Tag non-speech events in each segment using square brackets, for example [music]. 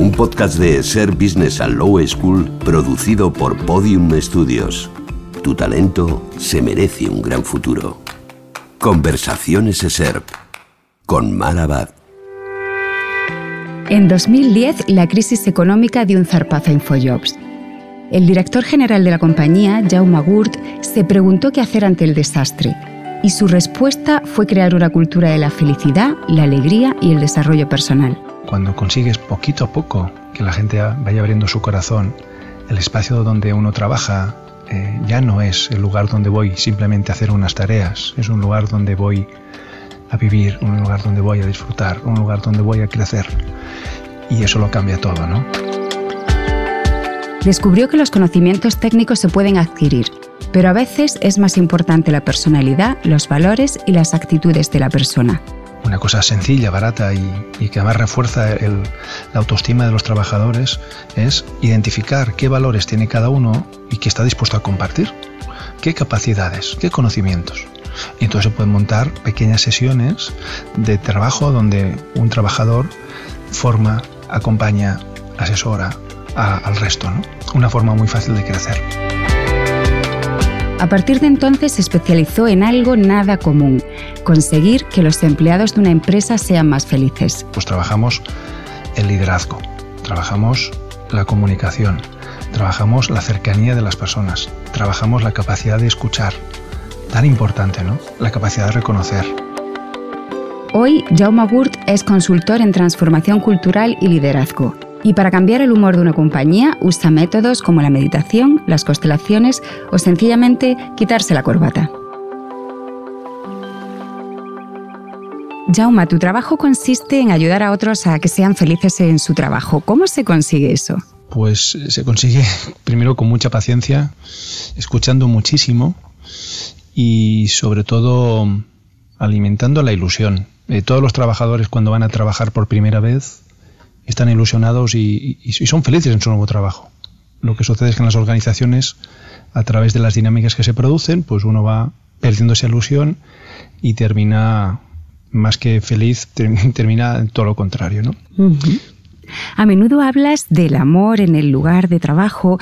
Un podcast de SER Business and Law School producido por Podium Studios. Tu talento se merece un gran futuro. Conversaciones SER con Marabad. En 2010, la crisis económica dio un zarpazo a Infojobs. El director general de la compañía, Jaume Gurt, se preguntó qué hacer ante el desastre y su respuesta fue crear una cultura de la felicidad, la alegría y el desarrollo personal. Cuando consigues poquito a poco que la gente vaya abriendo su corazón, el espacio donde uno trabaja eh, ya no es el lugar donde voy simplemente a hacer unas tareas, es un lugar donde voy a vivir, un lugar donde voy a disfrutar, un lugar donde voy a crecer. Y eso lo cambia todo, ¿no? Descubrió que los conocimientos técnicos se pueden adquirir, pero a veces es más importante la personalidad, los valores y las actitudes de la persona. Una cosa sencilla, barata y, que además refuerza la autoestima de los trabajadores es identificar qué valores tiene cada uno y qué está dispuesto a compartir, qué capacidades, qué conocimientos. Y entonces se pueden montar pequeñas sesiones de trabajo donde un trabajador forma, acompaña, asesora al resto. ¿no? Una forma muy fácil de crecer. A partir de entonces se especializó en algo nada común, conseguir que los empleados de una empresa sean más felices. Pues trabajamos el liderazgo, trabajamos la comunicación, trabajamos la cercanía de las personas, trabajamos la capacidad de escuchar, tan importante, ¿no? La capacidad de reconocer. Hoy, Jaume Gurt es consultor en transformación cultural y liderazgo. Y para cambiar el humor de una compañía usa métodos como la meditación, las constelaciones o sencillamente quitarse la corbata. Jauma, tu trabajo consiste en ayudar a otros a que sean felices en su trabajo. ¿Cómo se consigue eso? Pues se consigue primero con mucha paciencia, escuchando muchísimo y sobre todo alimentando la ilusión. Eh, todos los trabajadores cuando van a trabajar por primera vez están ilusionados y, son felices en su nuevo trabajo. Lo que sucede es que en las organizaciones, a través de las dinámicas que se producen, pues uno va perdiendo esa ilusión y termina más que feliz, [laughs] termina todo lo contrario, ¿no? A menudo hablas del amor en el lugar de trabajo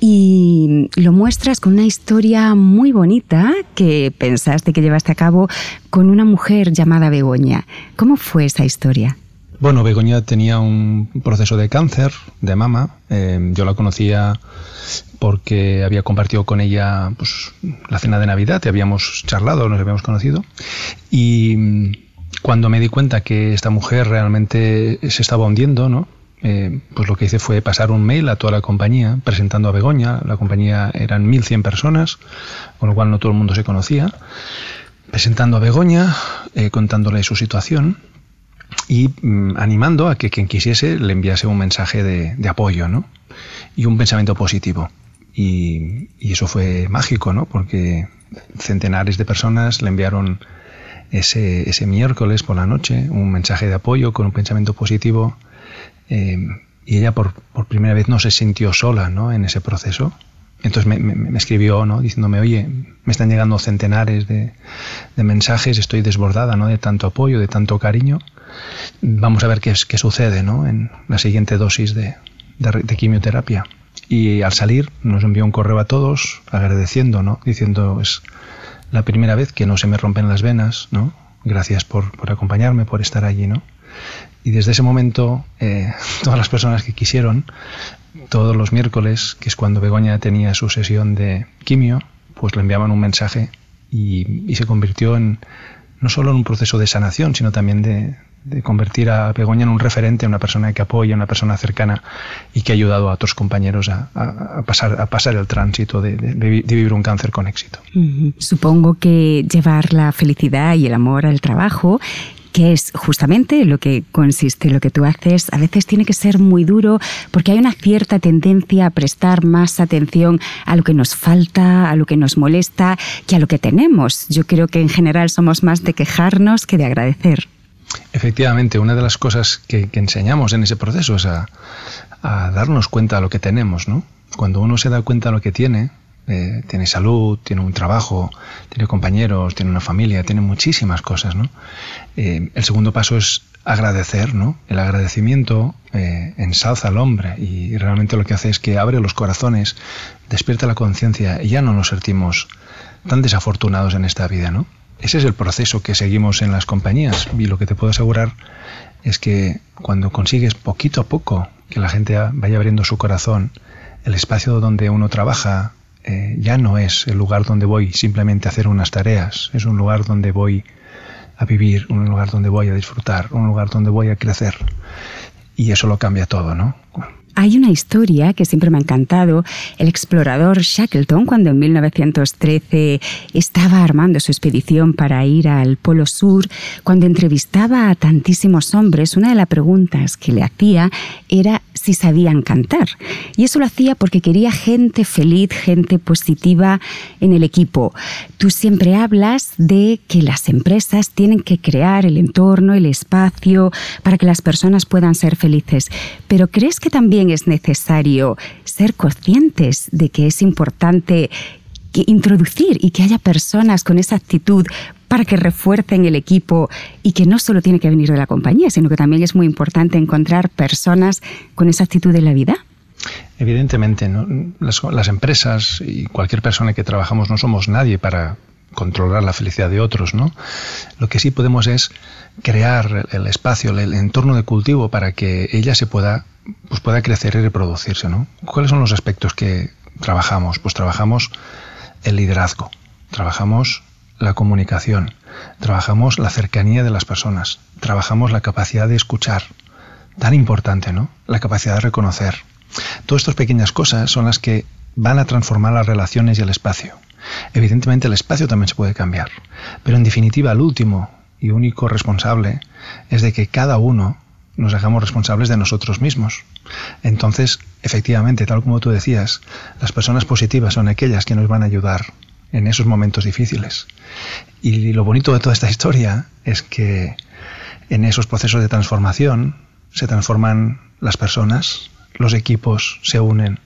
y lo muestras con una historia muy bonita que pensaste que llevaste a cabo con una mujer llamada Begoña. ¿Cómo fue esa historia? Bueno, Begoña tenía un proceso de cáncer de mama. Eh, yo la conocía porque había compartido con ella pues, la cena de Navidad, y habíamos charlado, nos habíamos conocido. Y mm, cuando me di cuenta que esta mujer realmente se estaba hundiendo, ¿no? Eh, pues lo que hice fue pasar un mail a toda la compañía presentando a Begoña. La compañía eran 1.100 personas, con lo cual no todo el mundo se conocía. Presentando a Begoña, eh, contándole su situación y mm, animando a que quien quisiese le enviase un mensaje de, apoyo ¿no? y un pensamiento positivo. Y, eso fue mágico, ¿no? porque centenares de personas le enviaron ese, ese, miércoles por la noche un mensaje de apoyo con un pensamiento positivo. Eh, y ella por, por, primera vez no se sintió sola ¿no? en ese proceso. Entonces me, me, escribió ¿no? diciéndome, oye, me están llegando centenares de, de, mensajes, estoy desbordada ¿no? de tanto apoyo, de tanto cariño vamos a ver qué, qué sucede ¿no? en la siguiente dosis de, de, quimioterapia. Y al salir nos envió un correo a todos agradeciendo, ¿no? diciendo es la primera vez que no se me rompen las venas, ¿no? gracias por, por acompañarme, por estar allí. ¿no? Y desde ese momento, eh, [laughs] todas las personas que quisieron, todos los miércoles, que es cuando Begoña tenía su sesión de quimio, pues le enviaban un mensaje y, se convirtió en no solo en un proceso de sanación, sino también de, de convertir a Begoña en un referente, una persona que apoya, una persona cercana y que ha ayudado a otros compañeros a, pasar, a pasar el tránsito de, vivir un cáncer con éxito. Supongo que llevar la felicidad y el amor al trabajo que es justamente lo que consiste, lo que tú haces. A veces tiene que ser muy duro porque hay una cierta tendencia a prestar más atención a lo que nos falta, a lo que nos molesta, que a lo que tenemos. Yo creo que en general somos más de quejarnos que de agradecer. Efectivamente, una de las cosas que, enseñamos en ese proceso es a, darnos cuenta de lo que tenemos, ¿no? Cuando uno se da cuenta de lo que tiene, eh, tiene salud, tiene un trabajo, tiene compañeros, tiene una familia, tiene muchísimas cosas, ¿no? Eh, el segundo paso es agradecer, ¿no? El agradecimiento eh, ensalza al hombre y realmente lo que hace es que abre los corazones, despierta la conciencia y ya no nos sentimos tan desafortunados en esta vida, ¿no? Ese es el proceso que seguimos en las compañías y lo que te puedo asegurar es que cuando consigues poquito a poco que la gente vaya abriendo su corazón, el espacio donde uno trabaja eh, ya no es el lugar donde voy simplemente a hacer unas tareas, es un lugar donde voy a vivir, un lugar donde voy a disfrutar, un lugar donde voy a crecer. Y eso lo cambia todo, ¿no? Hay una historia que siempre me ha encantado. El explorador Shackleton, cuando en 1913 estaba armando su expedición para ir al Polo Sur, cuando entrevistaba a tantísimos hombres, una de las preguntas que le hacía era si sabían cantar. Y eso lo hacía porque quería gente feliz, gente positiva en el equipo. Tú siempre hablas de que las empresas tienen que crear el entorno, el espacio, para que las personas puedan ser felices. Pero ¿crees que también es necesario ser conscientes de que es importante introducir y que haya personas con esa actitud para que refuercen el equipo y que no solo tiene que venir de la compañía, sino que también es muy importante encontrar personas con esa actitud de la vida? Evidentemente, las, empresas y cualquier persona que trabajamos no somos nadie para controlar la felicidad de otros, ¿no? Lo que sí podemos es crear el espacio, el entorno de cultivo para que ella se pueda, pues pueda crecer y reproducirse, ¿no? ¿Cuáles son los aspectos que trabajamos? Pues trabajamos el liderazgo, trabajamos la comunicación, trabajamos la cercanía de las personas, trabajamos la capacidad de escuchar, tan importante, ¿no? La capacidad de reconocer. Todas estas pequeñas cosas son las que van a transformar las relaciones y el espacio. Evidentemente el espacio también se puede cambiar, pero en definitiva el último y único responsable es de que cada uno nos hagamos responsables de nosotros mismos. Entonces, efectivamente, tal como tú decías, las personas positivas son aquellas que nos van a ayudar en esos momentos difíciles. Y lo bonito de toda esta historia es que en esos procesos de transformación se transforman las personas, los equipos se unen,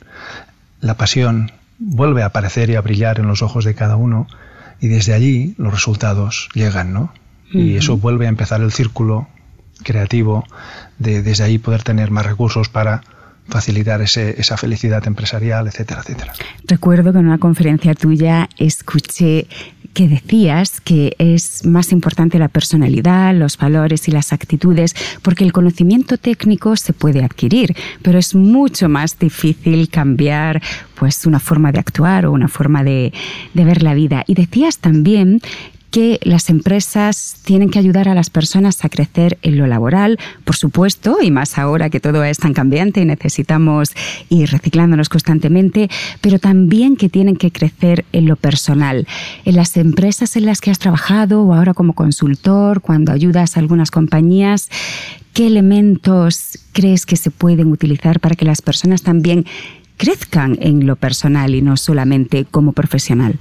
la pasión vuelve a aparecer y a brillar en los ojos de cada uno y desde allí los resultados llegan, ¿no? Y eso vuelve a empezar el círculo creativo de desde ahí poder tener más recursos para facilitar ese, esa felicidad empresarial, etcétera, etcétera. Recuerdo que en una conferencia tuya escuché que decías que es más importante la personalidad, los valores y las actitudes, porque el conocimiento técnico se puede adquirir, pero es mucho más difícil cambiar pues una forma de actuar o una forma de, de ver la vida. Y decías también que las empresas tienen que ayudar a las personas a crecer en lo laboral, por supuesto, y más ahora que todo es tan cambiante y necesitamos ir reciclándonos constantemente, pero también que tienen que crecer en lo personal. En las empresas en las que has trabajado o ahora como consultor, cuando ayudas a algunas compañías, ¿qué elementos crees que se pueden utilizar para que las personas también crezcan en lo personal y no solamente como profesional?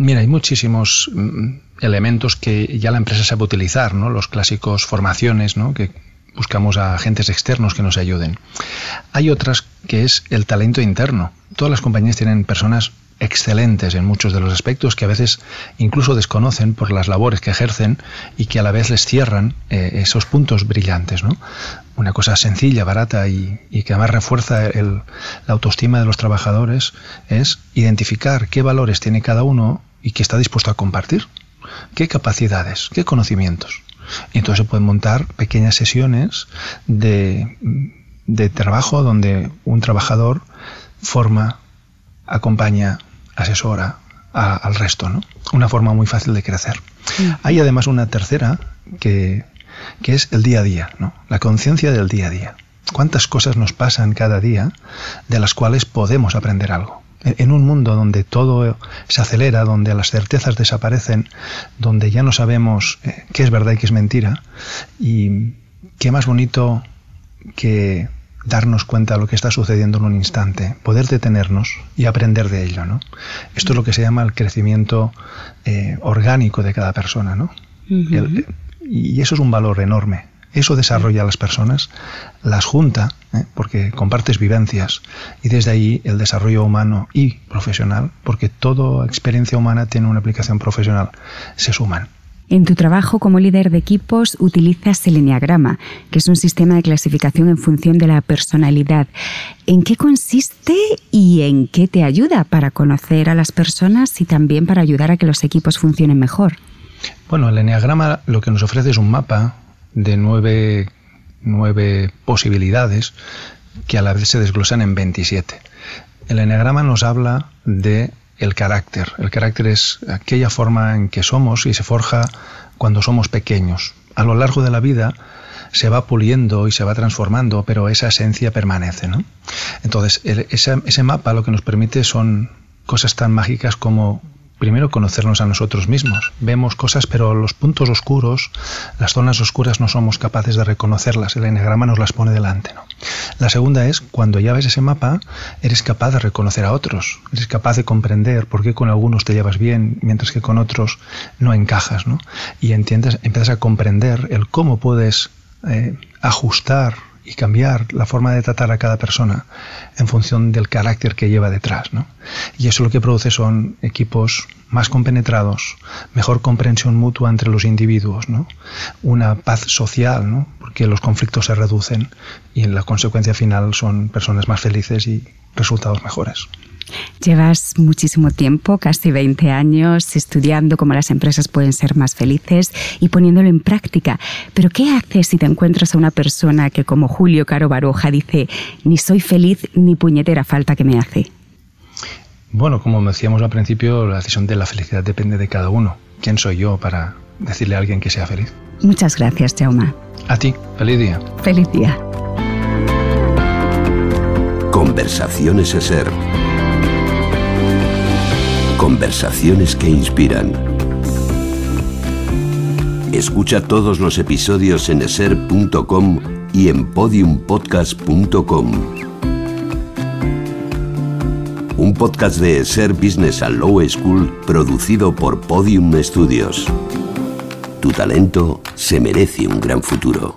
Mira, hay muchísimos mm, elementos que ya la empresa sabe utilizar, ¿no? Los clásicos formaciones, ¿no? Que buscamos a agentes externos que nos ayuden. Hay otras que es el talento interno. Todas las compañías tienen personas excelentes en muchos de los aspectos que a veces incluso desconocen por las labores que ejercen y que a la vez les cierran eh, esos puntos brillantes. ¿no? Una cosa sencilla, barata y, que además refuerza la autoestima de los trabajadores es identificar qué valores tiene cada uno y qué está dispuesto a compartir, qué capacidades, qué conocimientos. Y entonces se pueden montar pequeñas sesiones de, de trabajo donde un trabajador forma, acompaña, asesora al resto, ¿no? Una forma muy fácil de crecer. Hay además una tercera que, que es el día a día, ¿no? La conciencia del día a día. ¿Cuántas cosas nos pasan cada día de las cuales podemos aprender algo? En un mundo donde todo se acelera, donde las certezas desaparecen, donde ya no sabemos eh, qué es verdad y qué es mentira, y qué más bonito que darnos cuenta de lo que está sucediendo en un instante, poder detenernos y aprender de ello. ¿no? Esto es lo que se llama el crecimiento eh, orgánico de cada persona. ¿no? y eso es un valor enorme. Eso desarrolla a las personas, las junta, ¿eh? porque compartes vivencias, y desde ahí el desarrollo humano y profesional, porque toda experiencia humana tiene una aplicación profesional, se suman. En tu trabajo como líder de equipos utilizas el Enneagrama, que es un sistema de clasificación en función de la personalidad. ¿En qué consiste y en qué te ayuda para conocer a las personas y también para ayudar a que los equipos funcionen mejor? Bueno, el Enneagrama lo que nos ofrece es un mapa de nueve, nueve posibilidades que a la vez se desglosan en 27. El Enneagrama nos habla de el carácter. El carácter es aquella forma en que somos y se forja cuando somos pequeños. A lo largo de la vida se va puliendo y se va transformando, pero esa esencia permanece. ¿no? Entonces, ese, ese mapa lo que nos permite son cosas tan mágicas como primero conocernos a nosotros mismos. Vemos cosas, pero los puntos oscuros, las zonas oscuras no somos capaces de reconocerlas. El enegrama nos las pone delante. ¿no? La segunda es, cuando ya ves ese mapa, eres capaz de reconocer a otros. Eres capaz de comprender por qué con algunos te llevas bien, mientras que con otros no encajas. ¿no? Y entiendes, empiezas a comprender el cómo puedes eh, ajustar y cambiar la forma de tratar a cada persona en función del carácter que lleva detrás. ¿no? Y eso lo que produce son equipos más compenetrados, mejor comprensión mutua entre los individuos, ¿no? una paz social, ¿no? porque los conflictos se reducen y en la consecuencia final son personas más felices y resultados mejores. Llevas muchísimo tiempo, casi 20 años, estudiando cómo las empresas pueden ser más felices y poniéndolo en práctica. Pero ¿qué haces si te encuentras a una persona que, como Julio Caro Baroja, dice, ni soy feliz ni puñetera falta que me hace? Bueno, como decíamos al principio, la decisión de la felicidad depende de cada uno. ¿Quién soy yo para decirle a alguien que sea feliz? Muchas gracias, Jauma. A ti, feliz día. Feliz día. Conversaciones ser. Conversaciones que inspiran. Escucha todos los episodios en eser.com y en podiumpodcast.com. Un podcast de Eser Business and Low School producido por Podium Studios. Tu talento se merece un gran futuro.